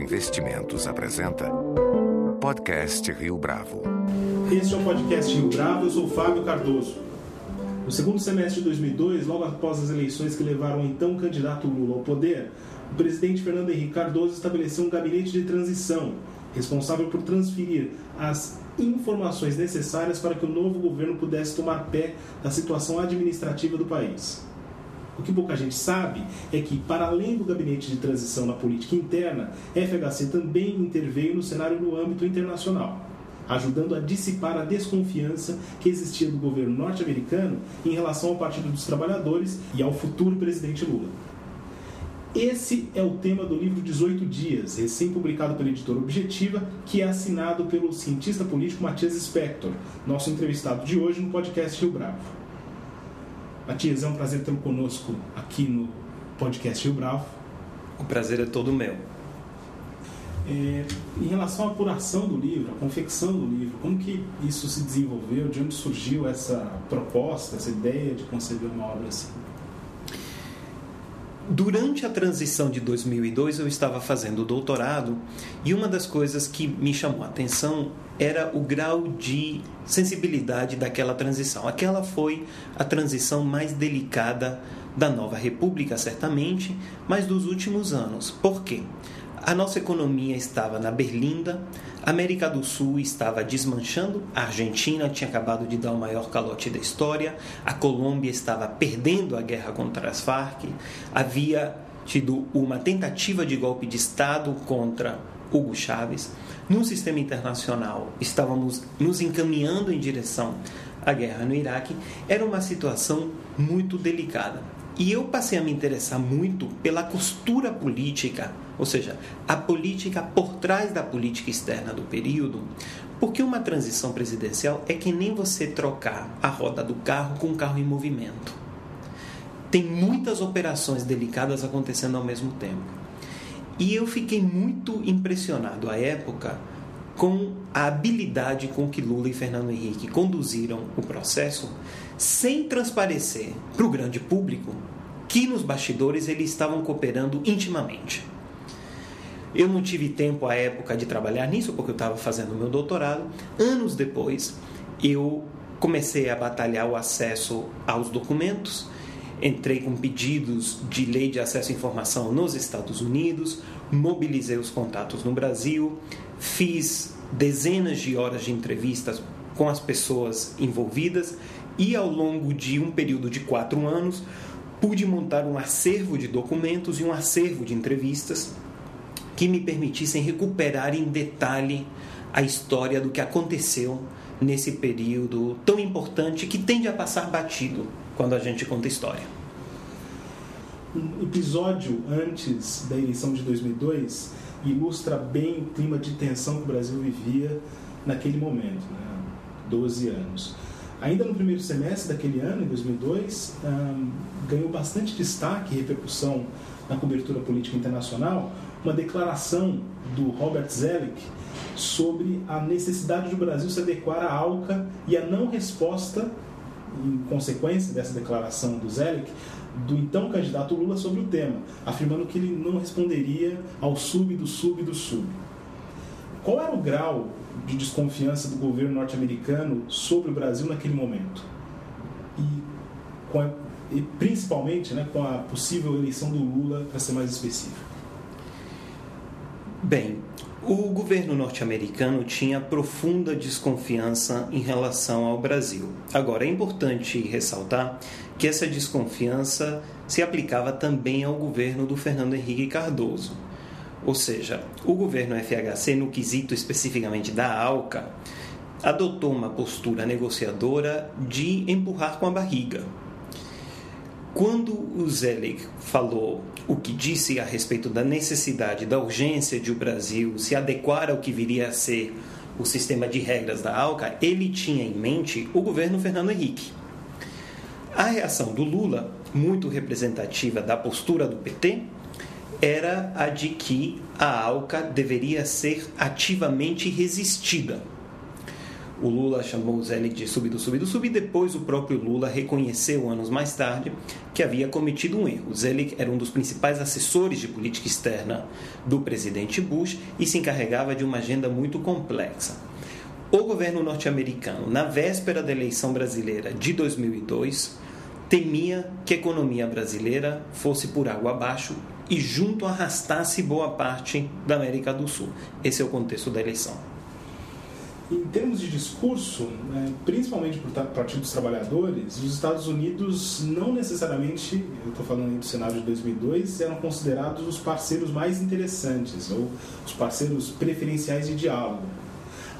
Investimentos apresenta Podcast Rio Bravo. Este é o podcast Rio Bravo, eu sou Fábio Cardoso. No segundo semestre de 2002, logo após as eleições que levaram o então candidato Lula ao poder, o presidente Fernando Henrique Cardoso estabeleceu um gabinete de transição, responsável por transferir as informações necessárias para que o novo governo pudesse tomar pé da situação administrativa do país. O que pouca gente sabe é que, para além do gabinete de transição na política interna, FHC também interveio no cenário no âmbito internacional, ajudando a dissipar a desconfiança que existia do governo norte-americano em relação ao Partido dos Trabalhadores e ao futuro presidente Lula. Esse é o tema do livro 18 Dias, recém-publicado pela editora Objetiva, que é assinado pelo cientista político Matias Spector, nosso entrevistado de hoje no podcast Rio Bravo. Matias, é um prazer tê-lo conosco aqui no podcast Rio Bravo. O prazer é todo meu. É, em relação à apuração do livro, à confecção do livro, como que isso se desenvolveu? De onde surgiu essa proposta, essa ideia de conceber uma obra assim? Durante a transição de 2002, eu estava fazendo o doutorado e uma das coisas que me chamou a atenção era o grau de sensibilidade daquela transição. Aquela foi a transição mais delicada da nova república, certamente, mas dos últimos anos. Por quê? A nossa economia estava na berlinda, a América do Sul estava desmanchando, a Argentina tinha acabado de dar o maior calote da história, a Colômbia estava perdendo a guerra contra as Farc, havia tido uma tentativa de golpe de Estado contra Hugo Chávez. No sistema internacional, estávamos nos encaminhando em direção à guerra no Iraque. Era uma situação muito delicada. E eu passei a me interessar muito pela costura política, ou seja, a política por trás da política externa do período, porque uma transição presidencial é que nem você trocar a roda do carro com um carro em movimento. Tem muitas operações delicadas acontecendo ao mesmo tempo. E eu fiquei muito impressionado à época com a habilidade com que Lula e Fernando Henrique conduziram o processo sem transparecer para o grande público que nos bastidores eles estavam cooperando intimamente. Eu não tive tempo à época de trabalhar nisso porque eu estava fazendo meu doutorado. Anos depois, eu comecei a batalhar o acesso aos documentos. Entrei com pedidos de lei de acesso à informação nos Estados Unidos, mobilizei os contatos no Brasil, fiz dezenas de horas de entrevistas com as pessoas envolvidas e, ao longo de um período de quatro anos, pude montar um acervo de documentos e um acervo de entrevistas que me permitissem recuperar em detalhe a história do que aconteceu nesse período tão importante que tende a passar batido quando a gente conta história. Um episódio antes da eleição de 2002 ilustra bem o clima de tensão que o Brasil vivia naquele momento, né? 12 anos. Ainda no primeiro semestre daquele ano, em 2002, um, ganhou bastante destaque e repercussão na cobertura política internacional uma declaração do Robert Zelig sobre a necessidade do Brasil se adequar à ALCA e a não resposta, em consequência dessa declaração do Zelig, do então candidato Lula sobre o tema, afirmando que ele não responderia ao sub do sub do sub. Qual era o grau de desconfiança do governo norte-americano sobre o Brasil naquele momento? E, a, e principalmente né, com a possível eleição do Lula, para ser mais específico. Bem, o governo norte-americano tinha profunda desconfiança em relação ao Brasil. Agora, é importante ressaltar que essa desconfiança se aplicava também ao governo do Fernando Henrique Cardoso. Ou seja, o governo FHC, no quesito especificamente da ALCA, adotou uma postura negociadora de empurrar com a barriga. Quando o Zelig falou o que disse a respeito da necessidade, da urgência de o Brasil se adequar ao que viria a ser o sistema de regras da ALCA, ele tinha em mente o governo Fernando Henrique. A reação do Lula, muito representativa da postura do PT, era a de que a ALCA deveria ser ativamente resistida. O Lula chamou o Zelig de sub do sub do sub e depois o próprio Lula reconheceu anos mais tarde que havia cometido um erro. Zelig era um dos principais assessores de política externa do presidente Bush e se encarregava de uma agenda muito complexa. O governo norte-americano, na véspera da eleição brasileira de 2002, temia que a economia brasileira fosse por água abaixo e junto arrastasse boa parte da América do Sul. Esse é o contexto da eleição. Em termos de discurso, né, principalmente por Partido dos Trabalhadores, os Estados Unidos não necessariamente, eu estou falando aí do Senado de 2002, eram considerados os parceiros mais interessantes ou os parceiros preferenciais de diálogo.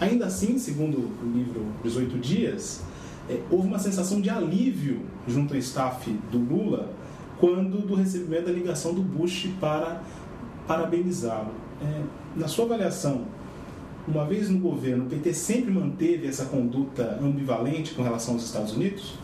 Ainda assim, segundo o livro 18 Dias, é, houve uma sensação de alívio junto ao staff do Lula quando do recebimento da ligação do Bush para parabenizá-lo. É, na sua avaliação, uma vez no governo, o PT sempre manteve essa conduta ambivalente com relação aos Estados Unidos?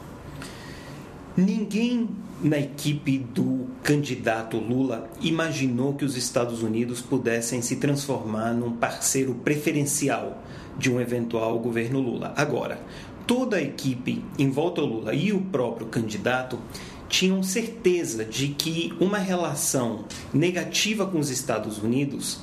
Ninguém na equipe do candidato Lula imaginou que os Estados Unidos pudessem se transformar num parceiro preferencial de um eventual governo Lula. Agora, toda a equipe em volta ao Lula e o próprio candidato tinham certeza de que uma relação negativa com os Estados Unidos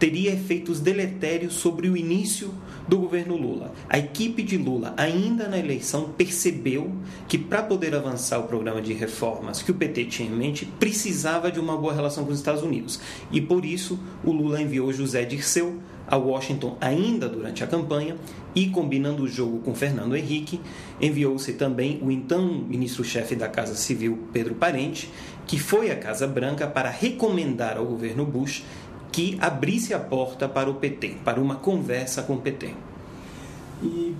teria efeitos deletérios sobre o início do governo Lula. A equipe de Lula, ainda na eleição, percebeu que para poder avançar o programa de reformas que o PT tinha em mente, precisava de uma boa relação com os Estados Unidos. E por isso, o Lula enviou José Dirceu a Washington ainda durante a campanha e, combinando o jogo com Fernando Henrique, enviou-se também o então ministro-chefe da Casa Civil, Pedro Parente, que foi à Casa Branca para recomendar ao governo Bush que abrisse a porta para o PT, para uma conversa com o PT. E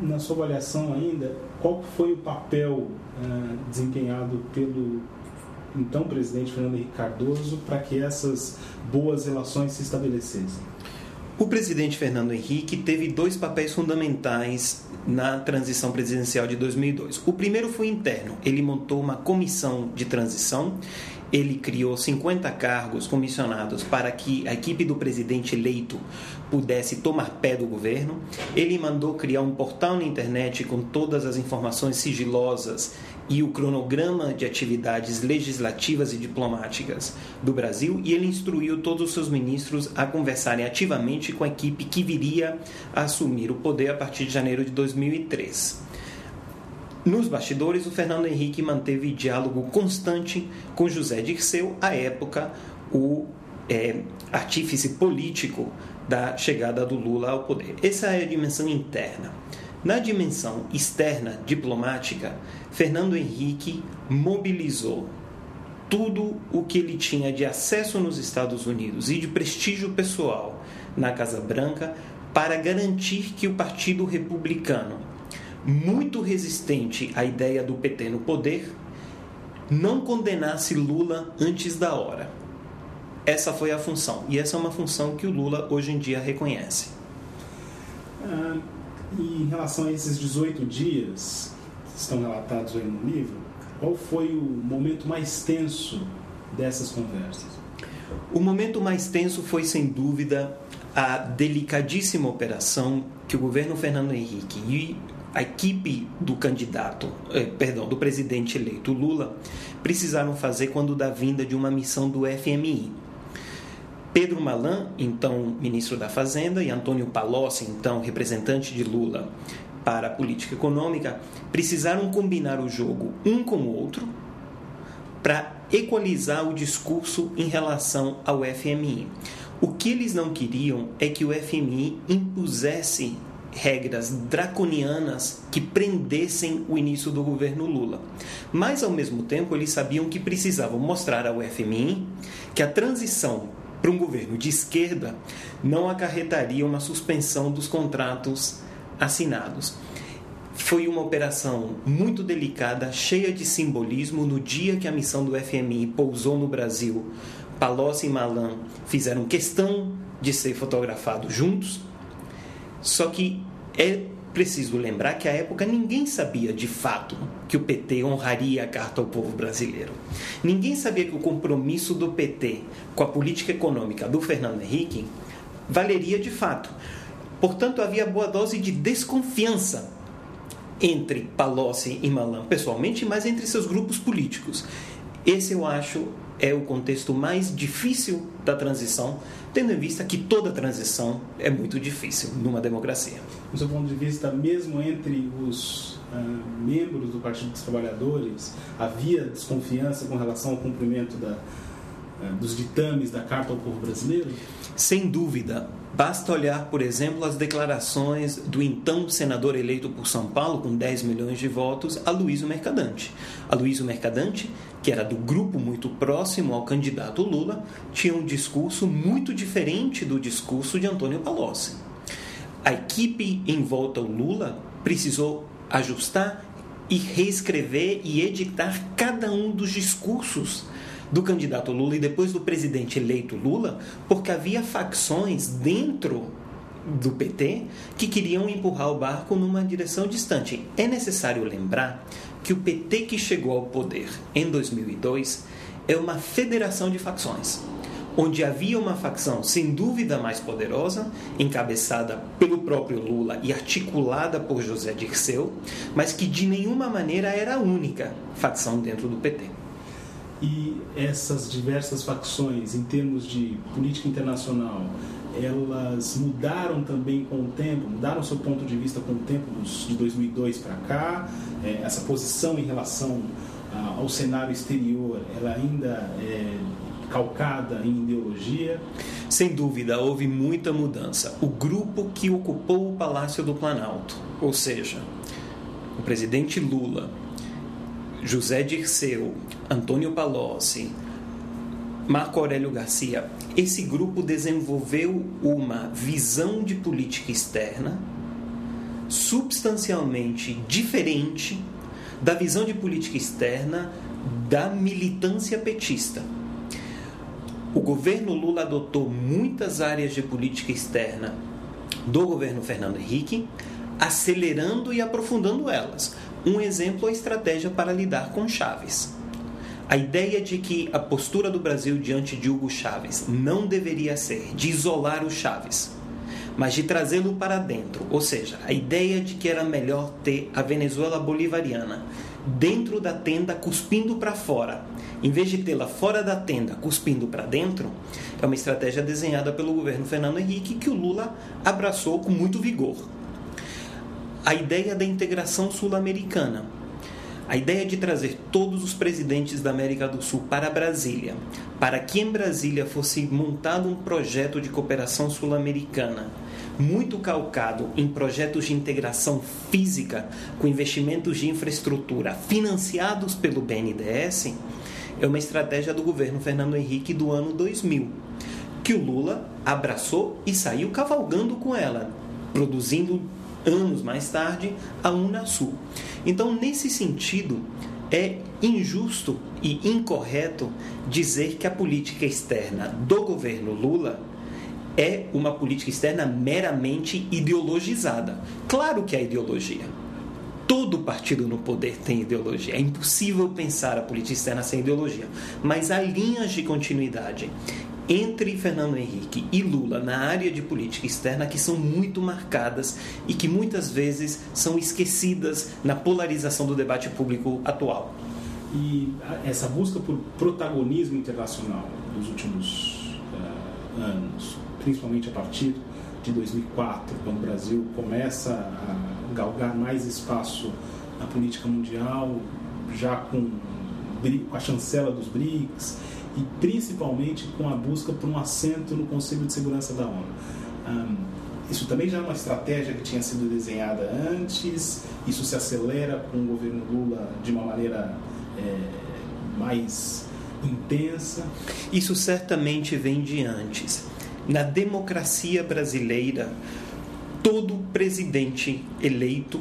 na sua avaliação ainda, qual foi o papel uh, desempenhado pelo então presidente Fernando Henrique Cardoso para que essas boas relações se estabelecessem? O presidente Fernando Henrique teve dois papéis fundamentais na transição presidencial de 2002. O primeiro foi interno. Ele montou uma comissão de transição ele criou 50 cargos comissionados para que a equipe do presidente eleito pudesse tomar pé do governo. Ele mandou criar um portal na internet com todas as informações sigilosas e o cronograma de atividades legislativas e diplomáticas do Brasil e ele instruiu todos os seus ministros a conversarem ativamente com a equipe que viria a assumir o poder a partir de janeiro de 2003. Nos bastidores, o Fernando Henrique manteve diálogo constante com José Dirceu, à época o é, artífice político da chegada do Lula ao poder. Essa é a dimensão interna. Na dimensão externa, diplomática, Fernando Henrique mobilizou tudo o que ele tinha de acesso nos Estados Unidos e de prestígio pessoal na Casa Branca para garantir que o Partido Republicano muito resistente à ideia do PT no poder, não condenasse Lula antes da hora. Essa foi a função. E essa é uma função que o Lula hoje em dia reconhece. Ah, em relação a esses 18 dias que estão relatados aí no livro, qual foi o momento mais tenso dessas conversas? O momento mais tenso foi, sem dúvida, a delicadíssima operação que o governo Fernando Henrique e a equipe do candidato, eh, perdão, do presidente eleito Lula, precisaram fazer quando da vinda de uma missão do FMI. Pedro Malan, então ministro da Fazenda, e Antônio Palocci, então representante de Lula para a política econômica, precisaram combinar o jogo um com o outro para equalizar o discurso em relação ao FMI. O que eles não queriam é que o FMI impusesse regras draconianas que prendessem o início do governo Lula. Mas, ao mesmo tempo, eles sabiam que precisavam mostrar ao FMI que a transição para um governo de esquerda não acarretaria uma suspensão dos contratos assinados. Foi uma operação muito delicada, cheia de simbolismo. No dia que a missão do FMI pousou no Brasil, Palocci e Malan fizeram questão de ser fotografados juntos só que é preciso lembrar que à época ninguém sabia de fato que o PT honraria a Carta ao Povo Brasileiro. Ninguém sabia que o compromisso do PT com a política econômica do Fernando Henrique valeria de fato. Portanto, havia boa dose de desconfiança entre Palocci e Malan pessoalmente, mas entre seus grupos políticos. Esse eu acho é o contexto mais difícil da transição, tendo em vista que toda transição é muito difícil numa democracia. Do seu ponto de vista, mesmo entre os uh, membros do Partido dos Trabalhadores, havia desconfiança com relação ao cumprimento da, dos ditames da Carta ao Povo Brasileiro? Sem dúvida. Basta olhar, por exemplo, as declarações do então senador eleito por São Paulo, com 10 milhões de votos, Aloysio Mercadante. Aloysio Mercadante, que era do grupo muito próximo ao candidato Lula, tinha um discurso muito diferente do discurso de Antônio Palocci. A equipe em volta ao Lula precisou ajustar e reescrever e editar cada um dos discursos do candidato Lula e depois do presidente eleito Lula, porque havia facções dentro do PT que queriam empurrar o barco numa direção distante. É necessário lembrar que o PT que chegou ao poder em 2002 é uma federação de facções, onde havia uma facção sem dúvida mais poderosa, encabeçada pelo próprio Lula e articulada por José Dirceu, mas que de nenhuma maneira era a única facção dentro do PT e essas diversas facções em termos de política internacional elas mudaram também com o tempo, mudaram seu ponto de vista com o tempo de 2002 para cá, é, essa posição em relação ao cenário exterior, ela ainda é calcada em ideologia? Sem dúvida, houve muita mudança. O grupo que ocupou o Palácio do Planalto, ou seja, o presidente Lula, José Dirceu, Antônio Palocci, Marco Aurélio Garcia, esse grupo desenvolveu uma visão de política externa substancialmente diferente da visão de política externa da militância petista. O governo Lula adotou muitas áreas de política externa do governo Fernando Henrique, acelerando e aprofundando elas. Um exemplo a estratégia para lidar com Chaves. A ideia de que a postura do Brasil diante de Hugo Chaves não deveria ser de isolar o Chaves, mas de trazê-lo para dentro, ou seja, a ideia de que era melhor ter a Venezuela bolivariana dentro da tenda cuspindo para fora, em vez de tê-la fora da tenda cuspindo para dentro, é uma estratégia desenhada pelo governo Fernando Henrique que o Lula abraçou com muito vigor a ideia da integração sul-americana. A ideia de trazer todos os presidentes da América do Sul para Brasília, para que em Brasília fosse montado um projeto de cooperação sul-americana, muito calcado em projetos de integração física com investimentos de infraestrutura financiados pelo BNDES, é uma estratégia do governo Fernando Henrique do ano 2000, que o Lula abraçou e saiu cavalgando com ela, produzindo anos mais tarde, a Unasul. Então, nesse sentido, é injusto e incorreto dizer que a política externa do governo Lula é uma política externa meramente ideologizada. Claro que é ideologia. Todo partido no poder tem ideologia. É impossível pensar a política externa sem ideologia. Mas há linhas de continuidade entre Fernando Henrique e Lula na área de política externa que são muito marcadas e que muitas vezes são esquecidas na polarização do debate público atual. E essa busca por protagonismo internacional nos últimos uh, anos, principalmente a partir de 2004, quando o Brasil começa a galgar mais espaço na política mundial, já com a chancela dos BRICS e principalmente com a busca por um assento no Conselho de Segurança da ONU. Um, isso também já é uma estratégia que tinha sido desenhada antes, isso se acelera com o governo Lula de uma maneira é, mais intensa. Isso certamente vem de antes. Na democracia brasileira, todo presidente eleito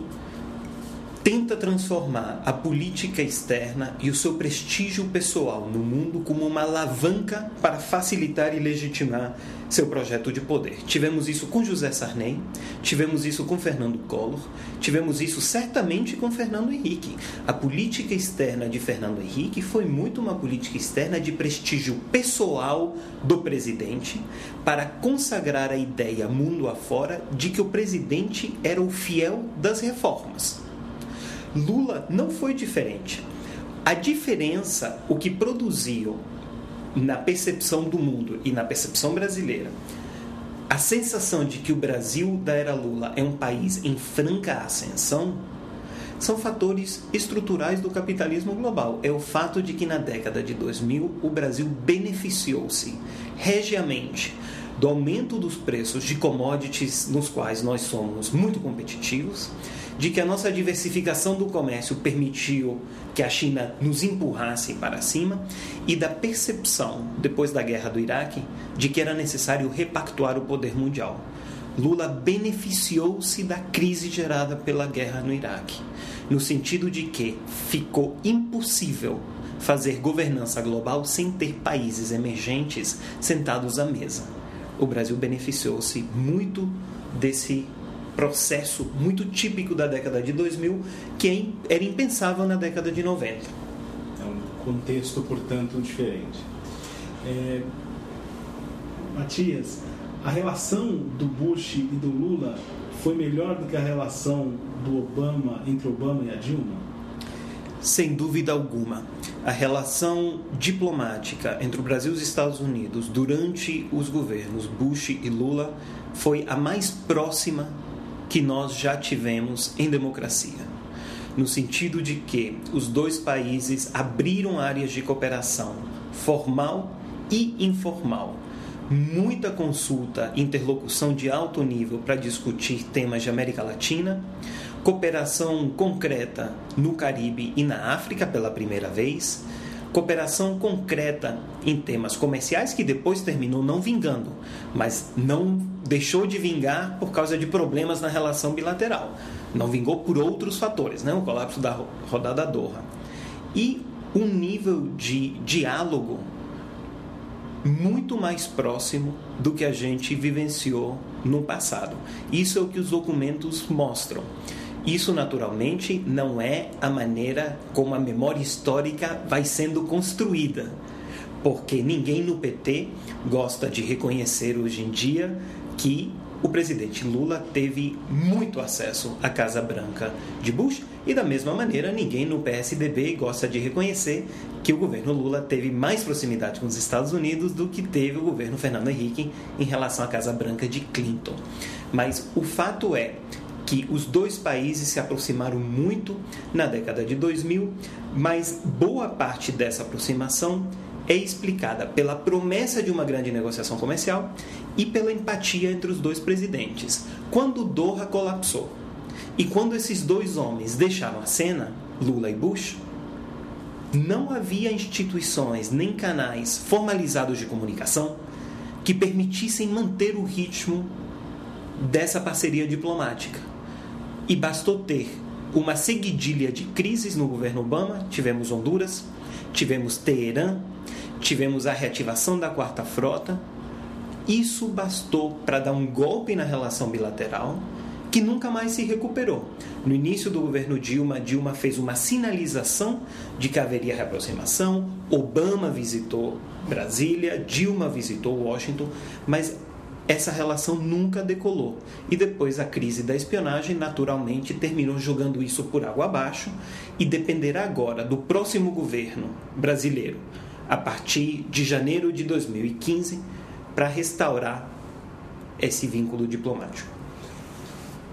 tenta transformar a política externa e o seu prestígio pessoal no mundo como uma alavanca para facilitar e legitimar seu projeto de poder. Tivemos isso com José Sarney, tivemos isso com Fernando Collor, tivemos isso certamente com Fernando Henrique. A política externa de Fernando Henrique foi muito uma política externa de prestígio pessoal do presidente para consagrar a ideia mundo afora de que o presidente era o fiel das reformas. Lula não foi diferente. A diferença, o que produziu na percepção do mundo e na percepção brasileira, a sensação de que o Brasil da era Lula é um país em franca ascensão, são fatores estruturais do capitalismo global. É o fato de que na década de 2000 o Brasil beneficiou-se regiamente do aumento dos preços de commodities nos quais nós somos muito competitivos, de que a nossa diversificação do comércio permitiu que a China nos empurrasse para cima e da percepção, depois da guerra do Iraque, de que era necessário repactuar o poder mundial. Lula beneficiou-se da crise gerada pela guerra no Iraque, no sentido de que ficou impossível fazer governança global sem ter países emergentes sentados à mesa. O Brasil beneficiou-se muito desse processo muito típico da década de 2000 que era impensável na década de 90. É um contexto, portanto, diferente. É... Matias, a relação do Bush e do Lula foi melhor do que a relação do Obama entre Obama e a Dilma? Sem dúvida alguma. A relação diplomática entre o Brasil e os Estados Unidos durante os governos Bush e Lula foi a mais próxima que nós já tivemos em democracia, no sentido de que os dois países abriram áreas de cooperação formal e informal. Muita consulta, interlocução de alto nível para discutir temas de América Latina, cooperação concreta no Caribe e na África pela primeira vez, cooperação concreta em temas comerciais que depois terminou não vingando, mas não deixou de vingar por causa de problemas na relação bilateral. Não vingou por outros fatores, né? o colapso da rodada Doha. E um nível de diálogo muito mais próximo do que a gente vivenciou no passado. Isso é o que os documentos mostram. Isso, naturalmente, não é a maneira como a memória histórica vai sendo construída, porque ninguém no PT gosta de reconhecer hoje em dia que o presidente Lula teve muito acesso à Casa Branca de Bush e, da mesma maneira, ninguém no PSDB gosta de reconhecer que o governo Lula teve mais proximidade com os Estados Unidos do que teve o governo Fernando Henrique em relação à Casa Branca de Clinton. Mas o fato é que os dois países se aproximaram muito na década de 2000, mas boa parte dessa aproximação é explicada pela promessa de uma grande negociação comercial e pela empatia entre os dois presidentes. Quando Doha colapsou e quando esses dois homens deixaram a cena, Lula e Bush, não havia instituições nem canais formalizados de comunicação que permitissem manter o ritmo dessa parceria diplomática. E bastou ter uma seguidilha de crises no governo Obama. Tivemos Honduras, tivemos Teherã, tivemos a reativação da Quarta Frota. Isso bastou para dar um golpe na relação bilateral que nunca mais se recuperou. No início do governo Dilma, Dilma fez uma sinalização de que haveria reaproximação. Obama visitou Brasília, Dilma visitou Washington, mas essa relação nunca decolou. E depois a crise da espionagem, naturalmente, terminou jogando isso por água abaixo e dependerá agora do próximo governo brasileiro, a partir de janeiro de 2015, para restaurar esse vínculo diplomático.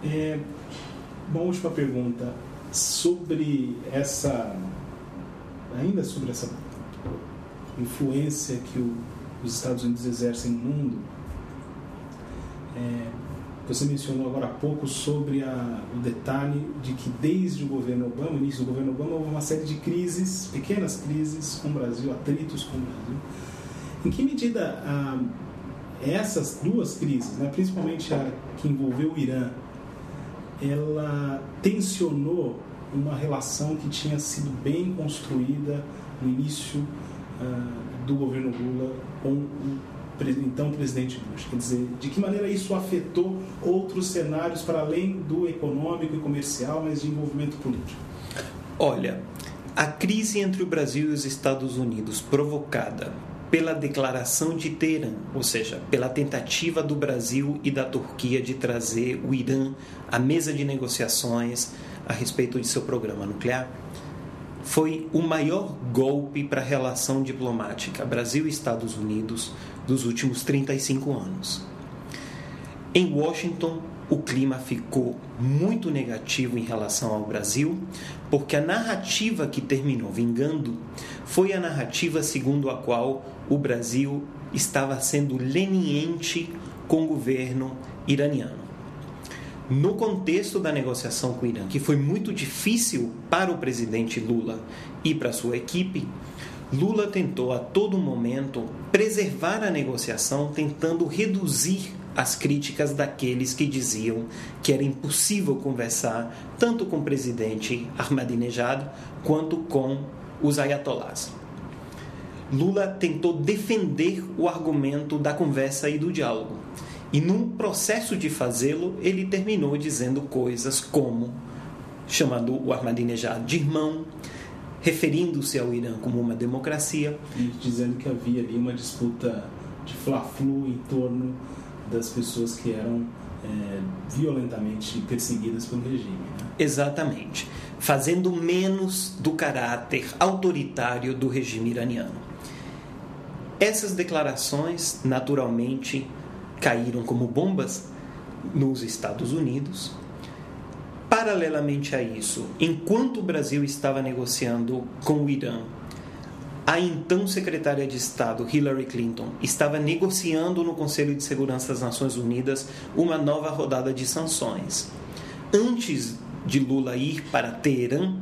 É, uma última pergunta sobre essa ainda sobre essa influência que o, os Estados Unidos exercem no mundo você mencionou agora há pouco sobre a, o detalhe de que desde o governo Obama, o início do governo Obama, houve uma série de crises, pequenas crises com o Brasil, atritos com o Brasil. Em que medida ah, essas duas crises, né, principalmente a que envolveu o Irã, ela tensionou uma relação que tinha sido bem construída no início uh, do governo Lula com o então presidente Bush. Quer dizer, de que maneira isso afetou outros cenários para além do econômico e comercial, mas de envolvimento político? Olha, a crise entre o Brasil e os Estados Unidos provocada pela declaração de Teherã, ou seja, pela tentativa do Brasil e da Turquia de trazer o Irã à mesa de negociações a respeito de seu programa nuclear, foi o maior golpe para a relação diplomática Brasil e Estados Unidos dos últimos 35 anos. Em Washington, o clima ficou muito negativo em relação ao Brasil, porque a narrativa que terminou vingando foi a narrativa segundo a qual o Brasil estava sendo leniente com o governo iraniano. No contexto da negociação com o Irã, que foi muito difícil para o presidente Lula e para sua equipe, Lula tentou a todo momento preservar a negociação, tentando reduzir as críticas daqueles que diziam que era impossível conversar tanto com o presidente Ahmadinejad quanto com os ayatollahs. Lula tentou defender o argumento da conversa e do diálogo. E num processo de fazê-lo, ele terminou dizendo coisas como chamando o Ahmadinejad de irmão, referindo-se ao Irã como uma democracia. E dizendo que havia ali uma disputa de fla-flu em torno das pessoas que eram é, violentamente perseguidas pelo regime. Né? Exatamente. Fazendo menos do caráter autoritário do regime iraniano. Essas declarações, naturalmente, caíram como bombas nos Estados Unidos. Paralelamente a isso, enquanto o Brasil estava negociando com o Irã, a então secretária de Estado Hillary Clinton estava negociando no Conselho de Segurança das Nações Unidas uma nova rodada de sanções. Antes de Lula ir para Teherã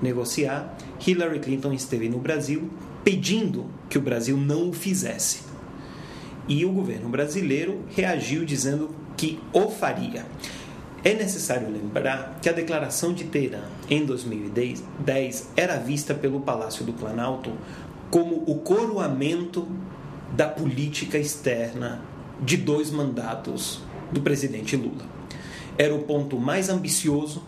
negociar, Hillary Clinton esteve no Brasil pedindo que o Brasil não o fizesse. E o governo brasileiro reagiu dizendo que o faria. É necessário lembrar que a declaração de Teherã em 2010 era vista pelo Palácio do Planalto como o coroamento da política externa de dois mandatos do presidente Lula. Era o ponto mais ambicioso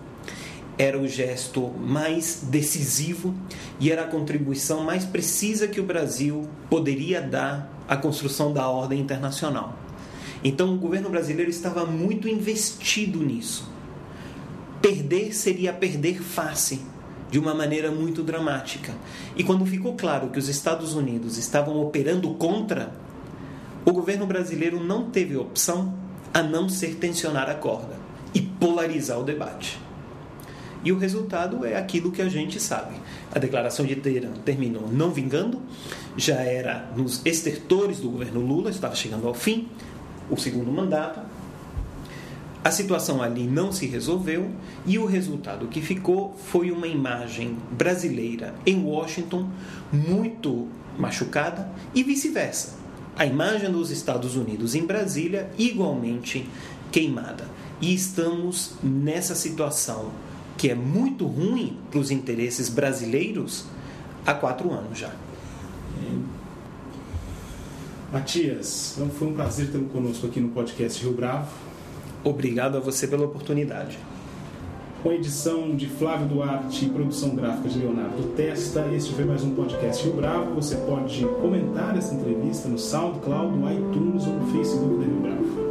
era o gesto mais decisivo e era a contribuição mais precisa que o Brasil poderia dar à construção da ordem internacional. Então o governo brasileiro estava muito investido nisso. Perder seria perder face, de uma maneira muito dramática. E quando ficou claro que os Estados Unidos estavam operando contra, o governo brasileiro não teve opção a não ser tensionar a corda e polarizar o debate. E o resultado é aquilo que a gente sabe. A declaração de Teherã terminou não vingando, já era nos estertores do governo Lula, estava chegando ao fim o segundo mandato. A situação ali não se resolveu e o resultado que ficou foi uma imagem brasileira em Washington muito machucada e vice-versa. A imagem dos Estados Unidos em Brasília igualmente queimada. E estamos nessa situação que é muito ruim para os interesses brasileiros há quatro anos já. Matias, então foi um prazer tê-lo conosco aqui no podcast Rio Bravo. Obrigado a você pela oportunidade. Com edição de Flávio Duarte e produção gráfica de Leonardo Testa, este foi mais um podcast Rio Bravo. Você pode comentar essa entrevista no SoundCloud, no iTunes ou no Facebook da Rio Bravo.